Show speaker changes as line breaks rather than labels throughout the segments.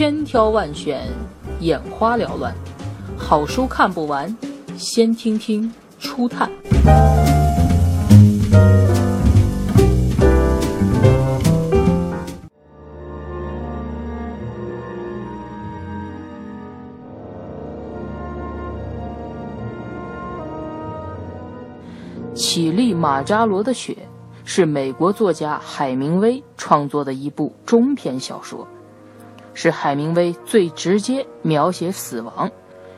千挑万选，眼花缭乱，好书看不完，先听听初探。乞力马扎罗的雪是美国作家海明威创作的一部中篇小说，是海明威最直接描写死亡、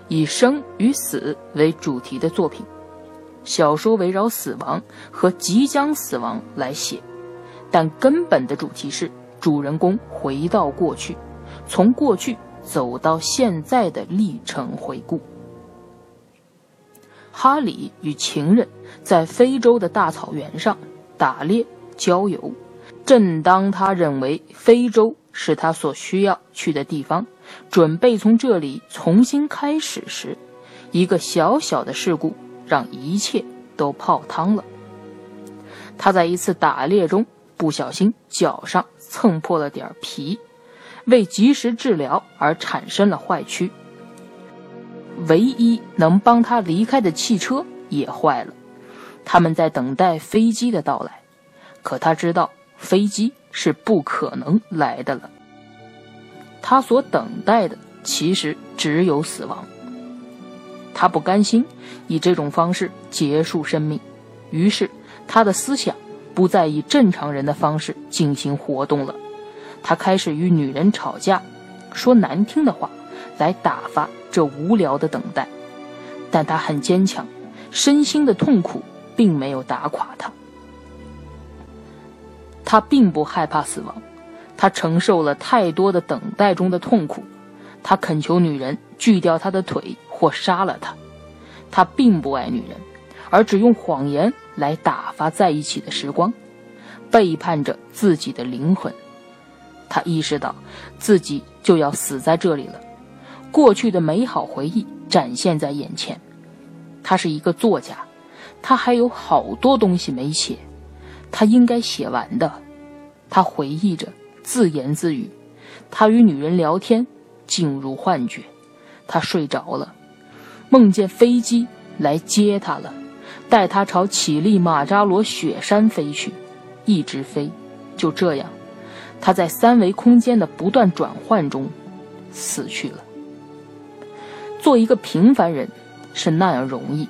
以生与死为主题的作品。小说围绕死亡和即将死亡来写，但根本的主题是主人公回到过去，从过去走到现在的历程回顾。哈里与情人在非洲的大草原上打猎郊游，正当他认为非洲是他所需要去的地方，准备从这里重新开始时，一个小小的事故让一切都泡汤了。他在一次打猎中不小心脚上蹭破了点皮，为及时治疗而产生了坏疽。唯一能帮他离开的汽车也坏了，他们在等待飞机的到来，可他知道飞机是不可能来的了。他所等待的其实只有死亡。他不甘心以这种方式结束生命，于是他的思想不再以正常人的方式进行活动了。他开始与女人吵架，说难听的话。来打发这无聊的等待，但他很坚强，身心的痛苦并没有打垮他。他并不害怕死亡，他承受了太多的等待中的痛苦。他恳求女人锯掉他的腿或杀了他。他并不爱女人，而只用谎言来打发在一起的时光，背叛着自己的灵魂。他意识到自己就要死在这里了。过去的美好回忆展现在眼前，他是一个作家，他还有好多东西没写，他应该写完的。他回忆着，自言自语，他与女人聊天，进入幻觉，他睡着了，梦见飞机来接他了，带他朝乞力马扎罗雪山飞去，一直飞，就这样，他在三维空间的不断转换中死去了。做一个平凡人是那样容易。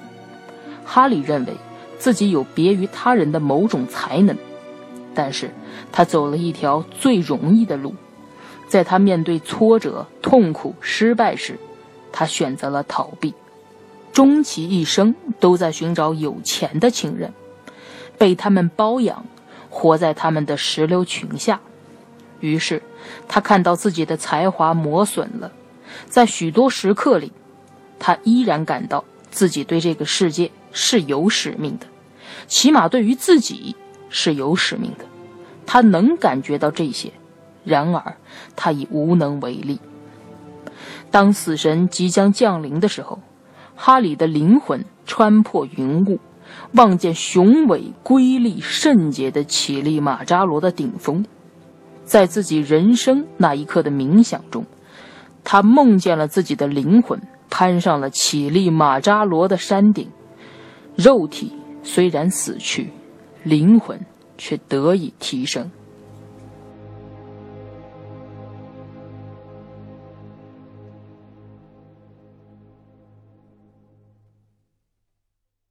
哈里认为自己有别于他人的某种才能，但是他走了一条最容易的路。在他面对挫折、痛苦、失败时，他选择了逃避。终其一生都在寻找有钱的情人，被他们包养，活在他们的石榴裙下。于是，他看到自己的才华磨损了，在许多时刻里。他依然感到自己对这个世界是有使命的，起码对于自己是有使命的。他能感觉到这些，然而他已无能为力。当死神即将降临的时候，哈里的灵魂穿破云雾，望见雄伟、瑰丽、圣洁的乞力马扎罗的顶峰。在自己人生那一刻的冥想中，他梦见了自己的灵魂。攀上了乞力马扎罗的山顶，肉体虽然死去，灵魂却得以提升。